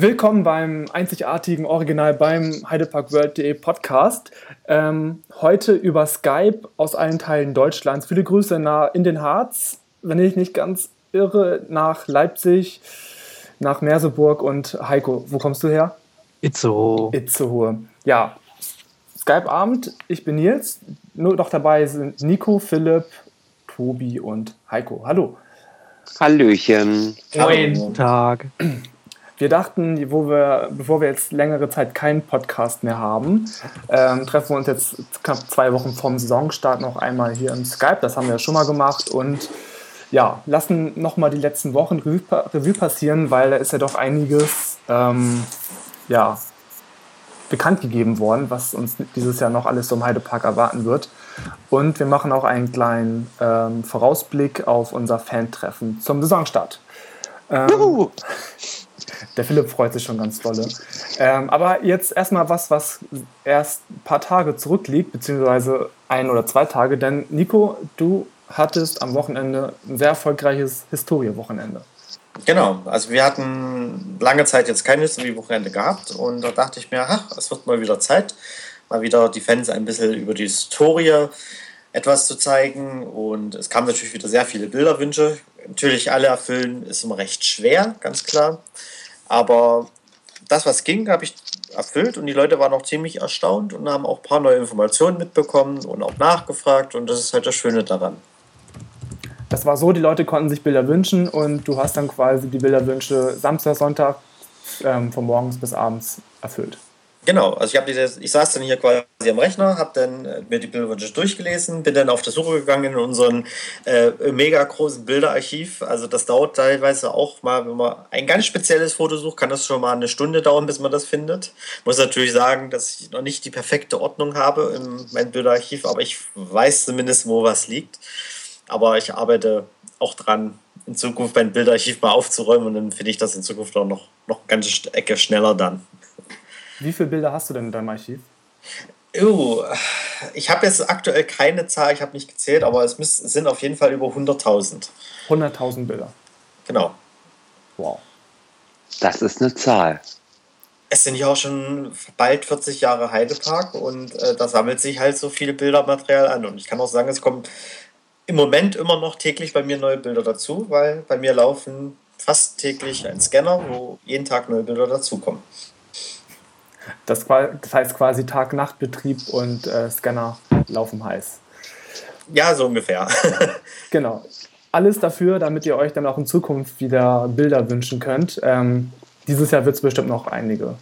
Willkommen beim einzigartigen Original beim heideparkworld.de Podcast. Ähm, heute über Skype aus allen Teilen Deutschlands. Viele Grüße nach in den Harz, wenn ich nicht ganz irre, nach Leipzig, nach Merseburg und Heiko. Wo kommst du her? Itzehoe. Itzehoe. Ja, Skype-Abend. Ich bin Nils. Nur noch dabei sind Nico, Philipp, Tobi und Heiko. Hallo. Hallöchen. Guten Tag. Wir dachten, wo wir, bevor wir jetzt längere Zeit keinen Podcast mehr haben, ähm, treffen wir uns jetzt knapp zwei Wochen vom Saisonstart noch einmal hier im Skype. Das haben wir ja schon mal gemacht und ja, lassen nochmal die letzten Wochen Revue passieren, weil da ist ja doch einiges ähm, ja, bekannt gegeben worden, was uns dieses Jahr noch alles so im Heidepark erwarten wird. Und wir machen auch einen kleinen ähm, Vorausblick auf unser Fan-Treffen zum Saisonstart. Ähm, der Philipp freut sich schon ganz dolle. Ähm, aber jetzt erstmal was, was erst ein paar Tage zurückliegt, beziehungsweise ein oder zwei Tage. Denn Nico, du hattest am Wochenende ein sehr erfolgreiches Historie-Wochenende. Genau, also wir hatten lange Zeit jetzt kein History-Wochenende gehabt und da dachte ich mir, ach, es wird mal wieder Zeit, mal wieder die Fans ein bisschen über die Historie etwas zu zeigen und es kamen natürlich wieder sehr viele Bilderwünsche. Natürlich alle erfüllen ist immer recht schwer, ganz klar, aber das, was ging, habe ich erfüllt und die Leute waren auch ziemlich erstaunt und haben auch ein paar neue Informationen mitbekommen und auch nachgefragt und das ist halt das Schöne daran. Das war so, die Leute konnten sich Bilder wünschen und du hast dann quasi die Bilderwünsche Samstag, Sonntag ähm, von morgens bis abends erfüllt. Genau, also ich, diese, ich saß dann hier quasi am Rechner, habe dann äh, mir die Bilderwünsche durchgelesen, bin dann auf der Suche gegangen in unseren äh, mega großen Bilderarchiv. Also das dauert teilweise auch mal, wenn man ein ganz spezielles Foto sucht, kann das schon mal eine Stunde dauern, bis man das findet. Muss natürlich sagen, dass ich noch nicht die perfekte Ordnung habe in meinem Bilderarchiv, aber ich weiß zumindest, wo was liegt. Aber ich arbeite auch dran, in Zukunft mein Bildarchiv mal aufzuräumen und dann finde ich das in Zukunft auch noch, noch eine ganze Ecke schneller dann. Wie viele Bilder hast du denn in deinem Archiv? Oh, ich habe jetzt aktuell keine Zahl, ich habe nicht gezählt, aber es sind auf jeden Fall über 100.000. 100.000 Bilder. Genau. Wow. Das ist eine Zahl. Es sind ja auch schon bald 40 Jahre Heidepark und äh, da sammelt sich halt so viel Bildermaterial an. Und ich kann auch sagen, es kommt im Moment immer noch täglich bei mir neue Bilder dazu, weil bei mir laufen fast täglich ein Scanner, wo jeden Tag neue Bilder dazukommen. Das, das heißt quasi Tag-Nacht-Betrieb und äh, Scanner laufen heiß. Ja, so ungefähr. genau. Alles dafür, damit ihr euch dann auch in Zukunft wieder Bilder wünschen könnt. Ähm, dieses Jahr wird es bestimmt noch einige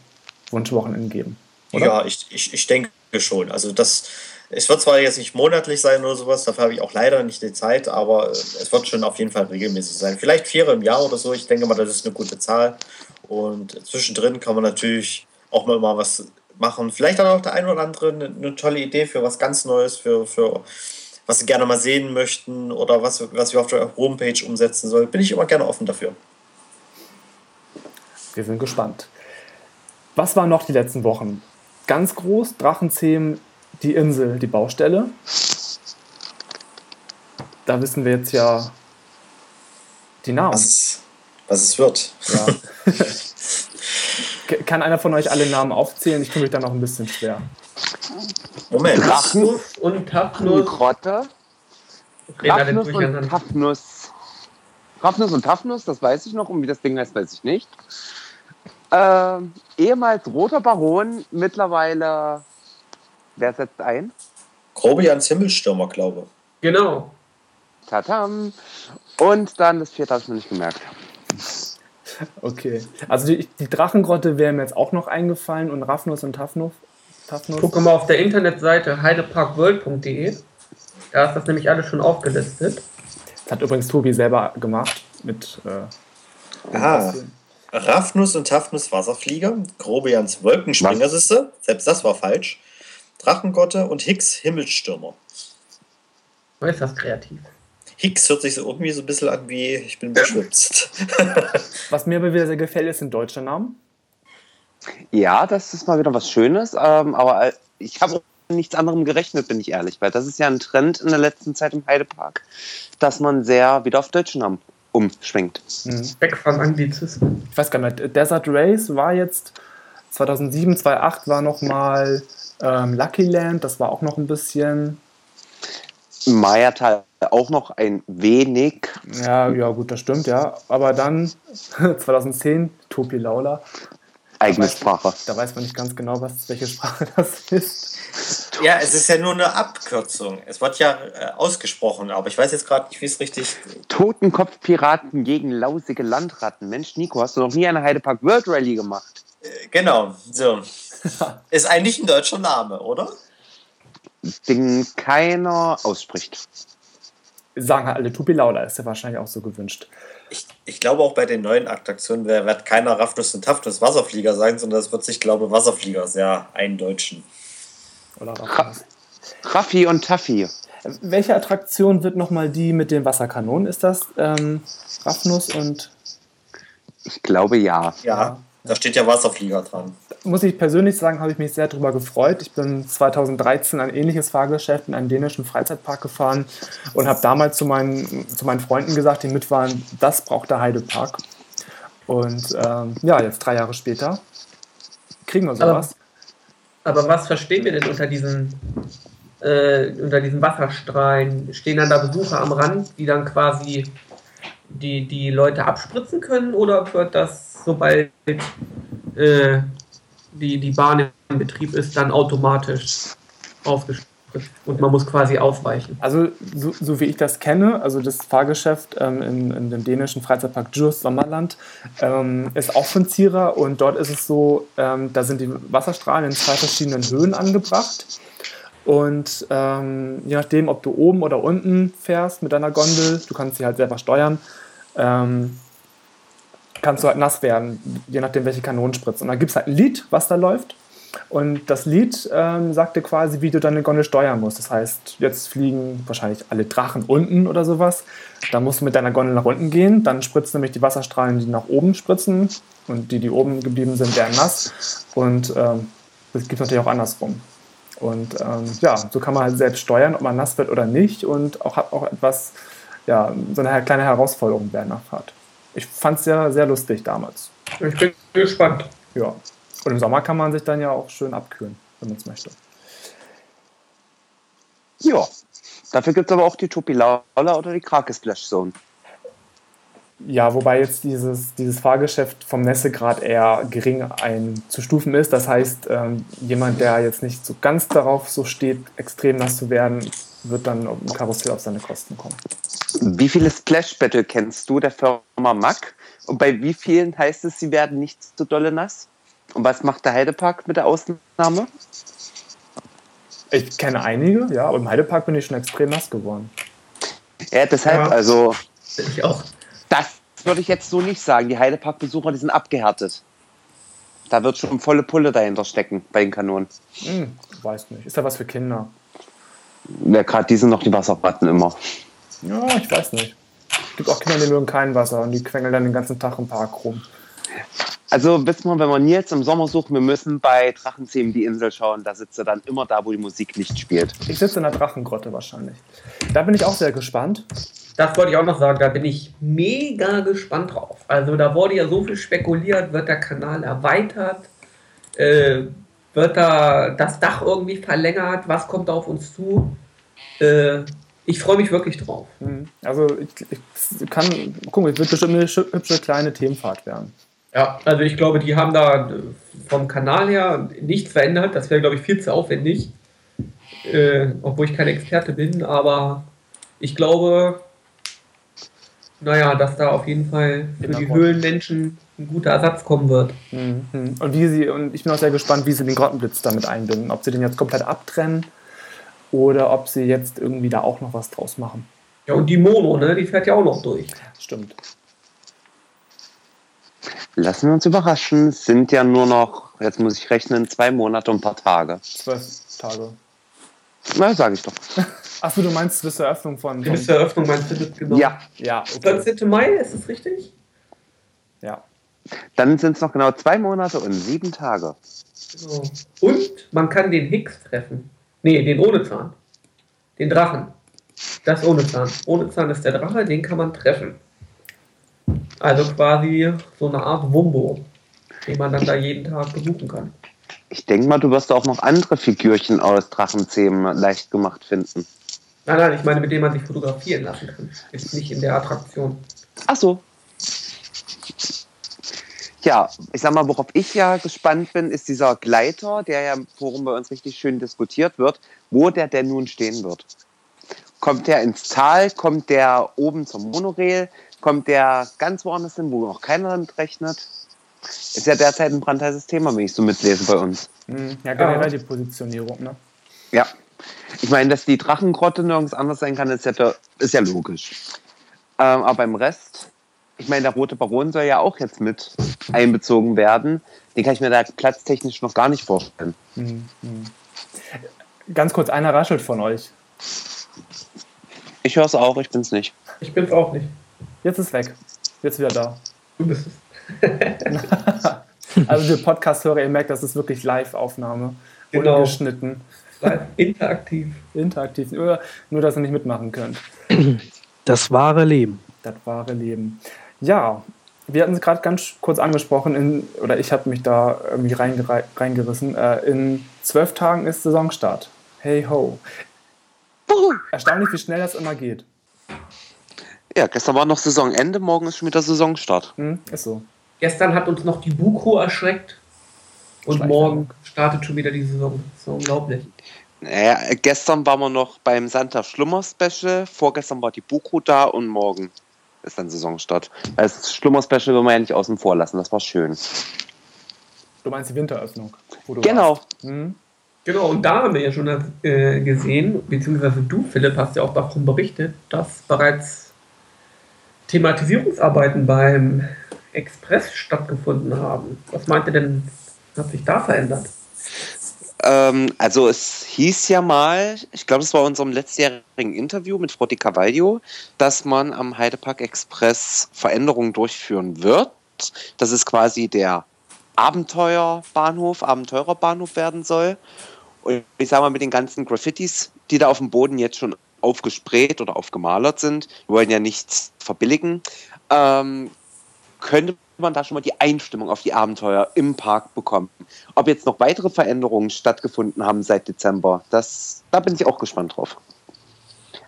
Wunschwochenenden geben. Oder? Ja, ich, ich, ich denke schon. Also das, es wird zwar jetzt nicht monatlich sein oder sowas, dafür habe ich auch leider nicht die Zeit, aber äh, es wird schon auf jeden Fall regelmäßig sein. Vielleicht vier im Jahr oder so. Ich denke mal, das ist eine gute Zahl. Und zwischendrin kann man natürlich auch mal, mal was machen. Vielleicht hat auch der ein oder andere eine, eine, tolle Idee für was ganz Neues, für, für was sie gerne mal sehen möchten oder was, was wir auf der Homepage umsetzen sollen. Bin ich immer gerne offen dafür. Wir sind gespannt. Was waren noch die letzten Wochen? Ganz groß, Drachenzähmen die Insel, die Baustelle. Da wissen wir jetzt ja die Namen. Was, was es wird. Ja. Kann einer von euch alle Namen aufzählen? Ich tue mich da noch ein bisschen schwer. Moment. Drachnus und Tafnus. Grotte. Raffnuss und Tafnus. Raffnuss und Tafnus, das weiß ich noch. Und wie das Ding heißt, weiß ich nicht. Äh, ehemals roter Baron, mittlerweile Wer setzt ein? Grobians Himmelstürmer, glaube ich. Genau. Tatam. Und dann das vierte habe ich mir nicht gemerkt. Okay. Also die, die Drachengrotte wäre mir jetzt auch noch eingefallen und Raffnus und Tafnus. Tafnus. Gucke mal auf der Internetseite heideparkworld.de. Da ist das nämlich alles schon aufgelistet. Das hat übrigens Tobi selber gemacht mit. Äh, Aha. Raffnus und Tafnus Wasserflieger, Grobians Wolkenspringer, selbst das war falsch. Drachengotte und Hicks Himmelsstürmer. ist das kreativ. Hicks hört sich so irgendwie so ein bisschen an wie ich bin beschwipst. was mir aber wieder sehr gefällt, ist ein deutscher Name. Ja, das ist mal wieder was Schönes, ähm, aber ich habe nichts anderem gerechnet, bin ich ehrlich, weil das ist ja ein Trend in der letzten Zeit im Heidepark, dass man sehr wieder auf deutsche Namen umschwenkt. Mhm. Weg von Anglizismen. Ich weiß gar nicht, Desert Race war jetzt 2007, 2008 war noch mal ähm, Lucky Land, das war auch noch ein bisschen. Mayatal auch noch ein wenig. Ja, ja, gut, das stimmt, ja. Aber dann 2010 Topi Laula. Eigene Sprache. Da weiß man nicht ganz genau, was, welche Sprache das ist. Ja, es ist ja nur eine Abkürzung. Es wird ja äh, ausgesprochen, aber ich weiß jetzt gerade nicht, wie es richtig. Totenkopfpiraten gegen lausige Landratten. Mensch, Nico, hast du noch nie eine Heidepark World Rally gemacht? Äh, genau, so. ist eigentlich ein deutscher Name, oder? Den keiner ausspricht. Sagen halt alle Tupilaula, ist ja wahrscheinlich auch so gewünscht. Ich, ich glaube auch bei den neuen Attraktionen wird keiner Raffnuss und Taftnuss Wasserflieger sein, sondern es wird sich, glaube ich, Wasserflieger sehr eindeutschen. Oder Raffnuss. Raffi und Taffy. Welche Attraktion wird nochmal die mit den Wasserkanonen? Ist das ähm, Raffnuss und. Ich glaube ja. Ja, da steht ja Wasserflieger dran. Muss ich persönlich sagen, habe ich mich sehr darüber gefreut. Ich bin 2013 ein ähnliches Fahrgeschäft in einem dänischen Freizeitpark gefahren und habe damals zu meinen, zu meinen Freunden gesagt, die mit waren, das braucht der Heidepark. Und ähm, ja, jetzt drei Jahre später kriegen wir sowas. Aber, aber was verstehen wir denn unter diesen, äh, unter diesen Wasserstrahlen? Stehen dann da Besucher am Rand, die dann quasi die, die Leute abspritzen können oder wird das, sobald äh, die, die Bahn in Betrieb ist, dann automatisch aufgespritzt und man muss quasi ausweichen? Also, so, so wie ich das kenne, also das Fahrgeschäft ähm, in, in, dem dänischen Freizeitpark Djurs Sommerland ähm, ist auch von Zierer und dort ist es so, ähm, da sind die Wasserstrahlen in zwei verschiedenen Höhen angebracht. Und ähm, je nachdem, ob du oben oder unten fährst mit deiner Gondel, du kannst sie halt selber steuern, ähm, kannst du halt nass werden, je nachdem, welche Kanonen spritzen. Und dann gibt es halt ein Lied, was da läuft. Und das Lied ähm, sagt dir quasi, wie du deine Gondel steuern musst. Das heißt, jetzt fliegen wahrscheinlich alle Drachen unten oder sowas. Da musst du mit deiner Gondel nach unten gehen. Dann spritzen nämlich die Wasserstrahlen, die nach oben spritzen. Und die, die oben geblieben sind, werden nass. Und ähm, das gibt es natürlich auch andersrum. Und ähm, ja, so kann man halt selbst steuern, ob man nass wird oder nicht und auch hat auch etwas, ja, so eine kleine Herausforderung während der Fahrt. Ich fand es ja sehr lustig damals. Ich bin gespannt. Ja. Und im Sommer kann man sich dann ja auch schön abkühlen, wenn man es möchte. Ja. Dafür gibt es aber auch die Topilaula oder die Krake Splash Zone. Ja, wobei jetzt dieses, dieses Fahrgeschäft vom Nässegrad eher gering einzustufen ist. Das heißt, ähm, jemand, der jetzt nicht so ganz darauf so steht, extrem nass zu werden, wird dann im Karussell auf seine Kosten kommen. Wie viele Splash Battle kennst du der Firma Mack? Und bei wie vielen heißt es, sie werden nicht so dolle nass? Und was macht der Heidepark mit der Ausnahme? Ich kenne einige, ja, aber im Heidepark bin ich schon extrem nass geworden. Ja, deshalb, ja. also. Ich auch. Das würde ich jetzt so nicht sagen. Die Heidepark-Besucher, die sind abgehärtet. Da wird schon volle Pulle dahinter stecken bei den Kanonen. Hm, weiß nicht. Ist da was für Kinder? Ja, gerade die sind noch die Wasserratten immer. Ja, ich weiß nicht. Es gibt auch Kinder, die mögen kein Wasser und die quengeln dann den ganzen Tag im Park rum. Also wissen wir, wenn wir Nils im Sommer suchen, wir müssen bei Drachenzähmen die Insel schauen. Da sitzt er dann immer da, wo die Musik nicht spielt. Ich sitze in der Drachengrotte wahrscheinlich. Da bin ich auch sehr gespannt. Das wollte ich auch noch sagen, da bin ich mega gespannt drauf. Also da wurde ja so viel spekuliert, wird der Kanal erweitert, äh, wird da das Dach irgendwie verlängert, was kommt da auf uns zu? Äh, ich freue mich wirklich drauf. Mhm. Also ich, ich kann, guck, es wird bestimmt eine hübsche kleine Themenfahrt werden. Ja, also ich glaube, die haben da vom Kanal her nichts verändert. Das wäre, glaube ich, viel zu aufwendig. Äh, obwohl ich kein Experte bin, aber ich glaube, naja, dass da auf jeden Fall für die Höhlenmenschen ein guter Ersatz kommen wird. Mhm. Und wie sie, und ich bin auch sehr gespannt, wie sie den Grottenblitz damit einbinden. Ob sie den jetzt komplett abtrennen oder ob sie jetzt irgendwie da auch noch was draus machen. Ja, und die Mono, ne, die fährt ja auch noch durch. Stimmt. Lassen wir uns überraschen. Es sind ja nur noch, jetzt muss ich rechnen, zwei Monate und ein paar Tage. Zwölf Tage. Na, sage ich doch. Achso, du meinst bis zur Eröffnung von. Bis zur Eröffnung meinst du das genau? Ja. Ja. Okay. 14. Mai, ist das richtig? Ja. Dann sind es noch genau zwei Monate und sieben Tage. Genau. Und man kann den Hicks treffen. Nee, den ohne Zahn. Den Drachen. Das ohne Zahn. Ohne Zahn ist der Drache, den kann man treffen. Also quasi so eine Art Wumbo, den man dann da jeden Tag besuchen kann. Ich denke mal, du wirst auch noch andere Figürchen aus Drachenzähmen leicht gemacht finden. Nein, nein, ich meine, mit denen man sich fotografieren lassen kann. Jetzt nicht in der Attraktion. Ach so. Ja, ich sag mal, worauf ich ja gespannt bin, ist dieser Gleiter, der ja im Forum bei uns richtig schön diskutiert wird, wo der denn nun stehen wird. Kommt der ins Tal? Kommt der oben zum Monorail? Kommt der ganz woanders hin, wo noch keiner damit rechnet? Ist ja derzeit ein brandheißes Thema, wenn ich so mitlese bei uns. Hm, ja, generell die Positionierung, ne? Ja. Ich meine, dass die Drachengrotte nirgends anders sein kann, ist ja, ist ja logisch. Ähm, aber beim Rest, ich meine, der Rote Baron soll ja auch jetzt mit einbezogen werden. Den kann ich mir da platztechnisch noch gar nicht vorstellen. Mhm. Ganz kurz, einer raschelt von euch. Ich höre es auch, ich bin's nicht. Ich bin's auch nicht. Jetzt ist weg. Jetzt wieder da. Du bist es. also, die Podcast-Hörer, ihr merkt, das ist wirklich Live-Aufnahme. Genau. Ungeschnitten. Live, interaktiv. interaktiv. Nur, nur, dass ihr nicht mitmachen könnt. Das wahre Leben. Das wahre Leben. Ja, wir hatten es gerade ganz kurz angesprochen, in, oder ich habe mich da irgendwie reingerissen. Äh, in zwölf Tagen ist Saisonstart. Hey ho. Erstaunlich, wie schnell das immer geht. Ja, gestern war noch Saisonende, morgen ist schon wieder Saisonstart. Hm, ist so. Gestern hat uns noch die Buko erschreckt und morgen startet schon wieder die Saison. Ist unglaublich. Naja, gestern waren wir noch beim Santa Schlummer Special, vorgestern war die Buko da und morgen ist dann Saisonstart. Das Schlummer Special will man ja nicht außen vor lassen, das war schön. Du meinst die Winteröffnung? genau. Mhm. Genau, und da haben wir ja schon äh, gesehen, beziehungsweise du, Philipp, hast ja auch davon berichtet, dass bereits Thematisierungsarbeiten beim Express stattgefunden haben. Was meint ihr denn, hat sich da verändert? Ähm, also es hieß ja mal, ich glaube, es war in unserem letztjährigen Interview mit Frau Di Cavaglio, dass man am Heidepark Express Veränderungen durchführen wird. Das ist quasi der Abenteuerbahnhof, Abenteurerbahnhof werden soll. Und ich sage mal, mit den ganzen Graffitis, die da auf dem Boden jetzt schon aufgesprayt oder aufgemalert sind, wollen ja nichts verbilligen, ähm, könnte man da schon mal die Einstimmung auf die Abenteuer im Park bekommen. Ob jetzt noch weitere Veränderungen stattgefunden haben seit Dezember, das, da bin ich auch gespannt drauf.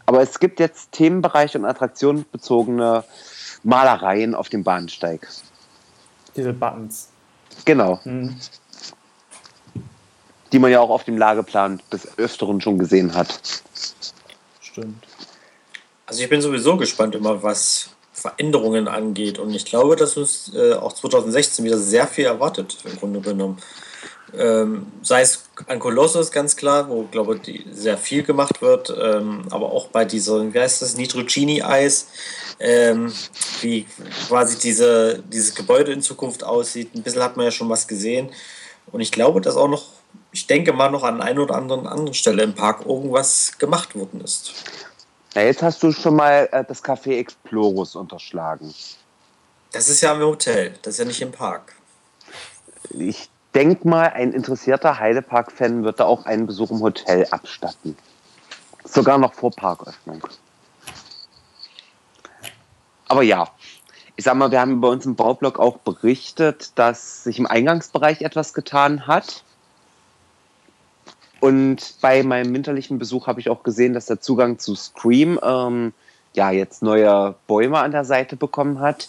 Aber es gibt jetzt Themenbereiche und attraktionenbezogene Malereien auf dem Bahnsteig. Diese Buttons. Genau. Mhm. Die man ja auch auf dem Lageplan des Öfteren schon gesehen hat. Stimmt. Also ich bin sowieso gespannt immer, was Veränderungen angeht. Und ich glaube, dass uns äh, auch 2016 wieder sehr viel erwartet, im Grunde genommen. Ähm, sei es an Colossus ganz klar, wo, glaube ich, sehr viel gemacht wird, ähm, aber auch bei dieser, wie heißt das, Nitrogini-Eis, ähm, wie quasi diese, dieses Gebäude in Zukunft aussieht. Ein bisschen hat man ja schon was gesehen. Und ich glaube, dass auch noch, ich denke mal, noch an einer oder anderen anderen Stelle im Park irgendwas gemacht worden ist. Jetzt hast du schon mal äh, das Café Explorus unterschlagen. Das ist ja im Hotel, das ist ja nicht im Park. Ich denke mal, ein interessierter Heidepark-Fan wird da auch einen Besuch im Hotel abstatten. Sogar noch vor Parköffnung. Aber ja, ich sag mal, wir haben bei uns im Baublog auch berichtet, dass sich im Eingangsbereich etwas getan hat. Und bei meinem winterlichen Besuch habe ich auch gesehen, dass der Zugang zu Scream ähm, ja jetzt neue Bäume an der Seite bekommen hat.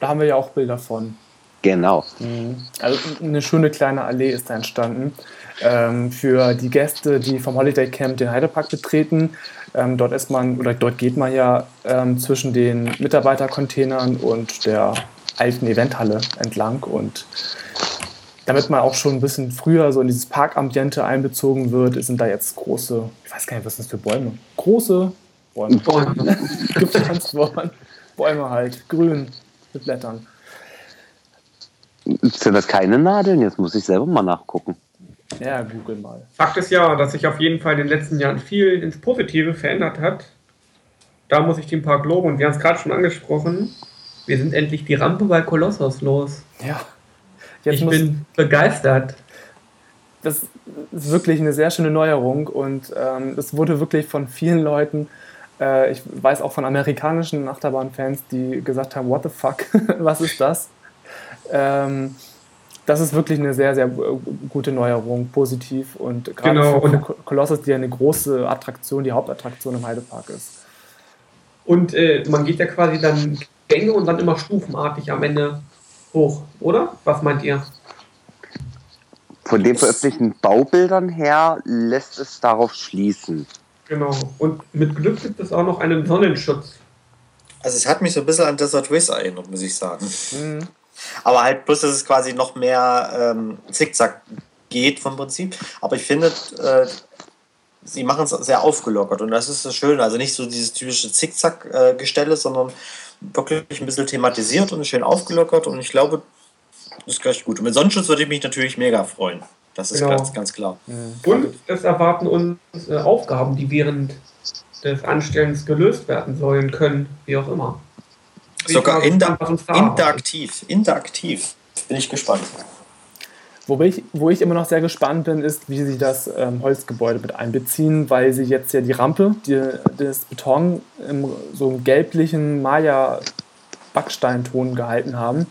Da haben wir ja auch Bilder von. Genau. Mhm. Also eine schöne kleine Allee ist da entstanden. Ähm, für die Gäste, die vom Holiday Camp den Heidepark betreten. Ähm, dort ist man oder dort geht man ja ähm, zwischen den Mitarbeitercontainern und der alten Eventhalle entlang und damit man auch schon ein bisschen früher so in dieses Parkambiente einbezogen wird, sind da jetzt große, ich weiß gar nicht, was das für Bäume? Große Bäume. Bäume. Gepflanzt worden. Bäume halt, grün, mit Blättern. Sind das keine Nadeln? Jetzt muss ich selber mal nachgucken. Ja, google mal. Fakt ist ja, dass sich auf jeden Fall in den letzten Jahren viel ins Positive verändert hat. Da muss ich den Park loben und wir haben es gerade schon angesprochen. Wir sind endlich die Rampe bei Kolossos los. Ja. Jetzt ich bin begeistert. Das ist wirklich eine sehr schöne Neuerung und ähm, es wurde wirklich von vielen Leuten Äh, ich weiß auch von amerikanischen Achterbahnfans, die gesagt haben, what the fuck, was ist das? Ähm, das ist wirklich eine sehr, sehr gute Neuerung, positiv und gerade genau. für, Colossus, die eine große Attraktion, die Hauptattraktion im Heidepark ist. Und äh, man geht ja quasi dann Gänge und dann immer stufenartig am Ende hoch, oder? Was meint ihr? Von den veröffentlichten Baubildern her lässt es darauf schließen. Genau. Und mit Glück gibt es auch noch einen Sonnenschutz. Also es hat mich so ein bisschen an Desert Race erinnert, muss ich sagen. Mhm. Aber halt bloß, dass es quasi noch mehr ähm, Zickzack geht vom Prinzip. Aber ich finde, äh, sie machen es sehr aufgelockert und das ist das Schöne. Also nicht so dieses typische Zickzack-Gestelle, äh, sondern wirklich ein bisschen thematisiert und schön aufgelockert und ich glaube, das ist gleich gut. Und mit Sonnenschutz würde ich mich natürlich mega freuen. Das ist genau. ganz, ganz klar. Und es erwarten uns äh, Aufgaben, die während des Anstellens gelöst werden sollen können, wie auch immer. Sogar inter interaktiv. Interaktiv. Bin ich gespannt. Wo ich, wo ich immer noch sehr gespannt bin, ist, wie sie das ähm, Holzgebäude mit einbeziehen, weil sie jetzt ja die Rampe, die, das Beton im so einem gelblichen Maya-Backsteinton gehalten haben.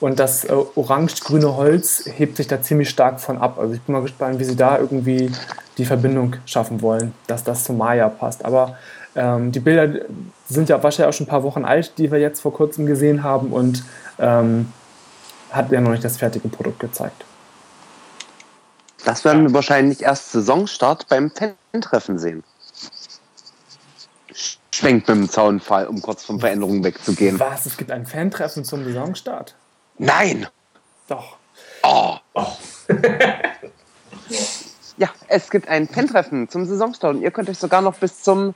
Und das äh, orange-grüne Holz hebt sich da ziemlich stark von ab. Also ich bin mal gespannt, wie sie da irgendwie die Verbindung schaffen wollen, dass das zu Maya passt. Aber ähm, die Bilder sind ja wahrscheinlich auch schon ein paar Wochen alt, die wir jetzt vor kurzem gesehen haben und ähm, hat ja noch nicht das fertige Produkt gezeigt. Das werden wir wahrscheinlich erst Saisonstart beim Fan-Treffen sehen. Schwenkt mit dem Zaunfall, um kurz von Veränderungen wegzugehen. Was? Es gibt ein Fan-Treffen zum Saisonstart? Nein! Doch. Oh. oh. ja, es gibt ein Fan-Treffen zum Saisonstart und ihr könnt euch sogar noch bis zum,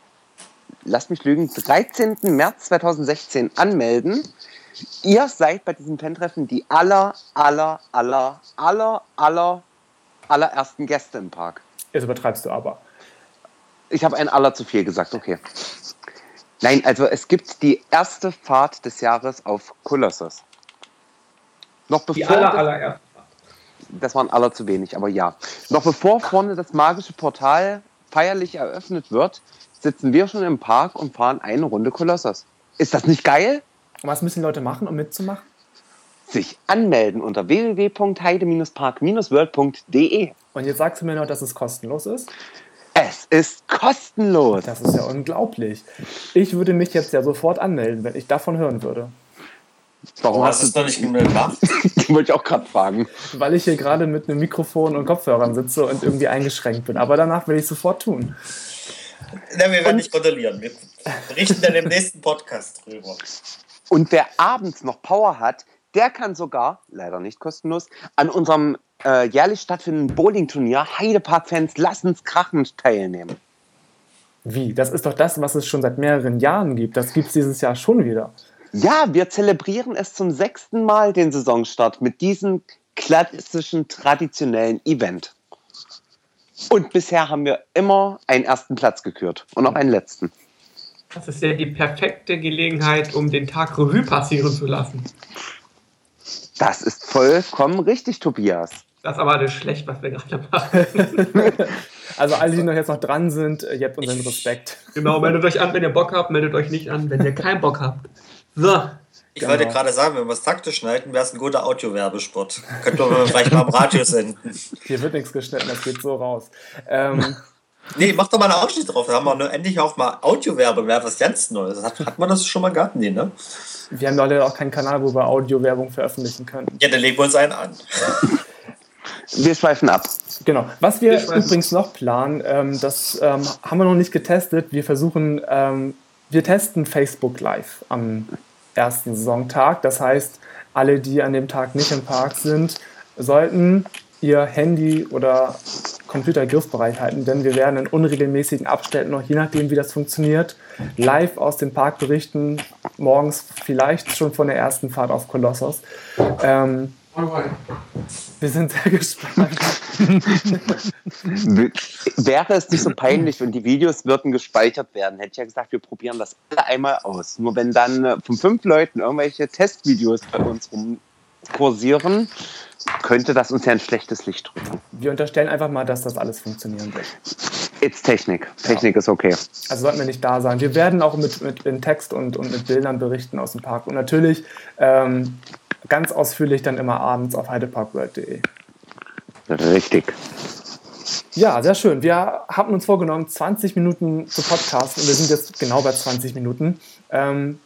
lasst mich lügen, 13. März 2016 anmelden. Ihr seid bei diesem Fan-Treffen die aller, aller, aller, aller, aller allerersten Gäste im Park. Jetzt übertreibst du aber. Ich habe ein aller zu viel gesagt, okay. Nein, also es gibt die erste Fahrt des Jahres auf Colossus. Noch bevor die aller, allererste. Das waren aller zu wenig, aber ja. Noch bevor vorne das magische Portal feierlich eröffnet wird, sitzen wir schon im Park und fahren eine Runde Kolossus. Ist das nicht geil? Und was müssen Leute machen, um mitzumachen? Sich anmelden unter www.heide-park-world.de. Und jetzt sagst du mir noch, dass es kostenlos ist? Es ist kostenlos. Das ist ja unglaublich. Ich würde mich jetzt ja sofort anmelden, wenn ich davon hören würde. Warum hast du es noch nicht gemacht? Wollte ich auch gerade fragen. Weil ich hier gerade mit einem Mikrofon und Kopfhörern sitze und irgendwie eingeschränkt bin. Aber danach will ich es sofort tun. Na, wir werden dich kontrollieren. Wir berichten dann im nächsten Podcast drüber. Und wer abends noch Power hat, der kann sogar, leider nicht kostenlos, an unserem äh, jährlich stattfindenden Bowling-Turnier Heidepark-Fans Lassens Krachen teilnehmen. Wie? Das ist doch das, was es schon seit mehreren Jahren gibt. Das gibt es dieses Jahr schon wieder. Ja, wir zelebrieren es zum sechsten Mal den Saisonstart mit diesem klassischen, traditionellen Event. Und bisher haben wir immer einen ersten Platz gekürt und auch einen letzten. Das ist ja die perfekte Gelegenheit, um den Tag Revue passieren zu lassen. Das ist vollkommen richtig, Tobias. Das ist aber alles schlecht, was wir gerade machen. also alle, die noch jetzt noch dran sind, äh, ihr habt unseren Respekt. Genau, meldet euch an, wenn ihr Bock habt, meldet euch nicht an, wenn ihr keinen Bock habt. So. Ich genau. wollte gerade sagen, wenn wir es taktisch schneiden, wäre es ein guter Audiowerbespot. Könnten wir vielleicht mal am Radio senden. Hier wird nichts geschnitten, das geht so raus. Ähm, nee, mach doch mal einen Ausschnitt drauf. Da haben wir nur endlich auch mal Audiowerbung, wäre was ganz Neues. Hat, hat man das schon mal gehabt? Nee, ne? Wir haben leider auch keinen Kanal, wo wir Audio-Werbung veröffentlichen können. Ja, dann legen wir uns einen an. wir schweifen ab. Genau. Was wir, wir übrigens noch planen, ähm, das ähm, haben wir noch nicht getestet. Wir versuchen, ähm, wir testen Facebook Live am ersten Saisontag. Das heißt, alle, die an dem Tag nicht im Park sind, sollten ihr Handy oder Computer griffbereit halten, denn wir werden in unregelmäßigen Abständen noch, je nachdem wie das funktioniert, live aus dem Park berichten, morgens vielleicht schon von der ersten Fahrt auf Kolossos. Ähm, wir sind sehr gespannt. Wäre es nicht so peinlich, wenn die Videos würden gespeichert werden, hätte ich ja gesagt, wir probieren das alle einmal aus. Nur wenn dann äh, von fünf Leuten irgendwelche Testvideos bei uns rumkursieren, könnte das uns ja ein schlechtes Licht drücken. Wir unterstellen einfach mal, dass das alles funktionieren wird. It's Technik. Technik ja. ist okay. Also sollten wir nicht da sein. Wir werden auch mit, mit in Text und, und mit Bildern berichten aus dem Park. Und natürlich ähm, ganz ausführlich dann immer abends auf heideparkworld.de. Richtig. Ja, sehr schön. Wir haben uns vorgenommen, 20 Minuten zu podcasten und wir sind jetzt genau bei 20 Minuten. Ähm,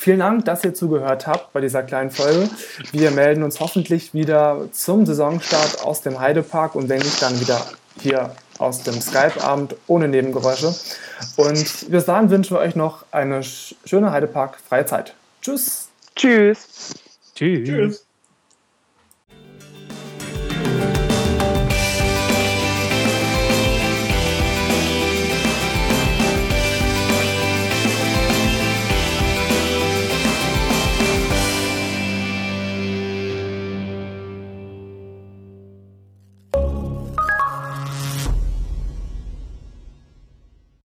vielen Dank, dass ihr zugehört habt bei dieser kleinen Folge. Wir melden uns hoffentlich wieder zum Saisonstart aus dem Heidepark und wenn nicht, dann wieder hier aus dem Skype-Abend ohne Nebengeräusche. Und bis dahin wünschen wir euch noch eine schöne Heidepark-freie Zeit. Tschüss. Tschüss. Tschüss. Tschüss.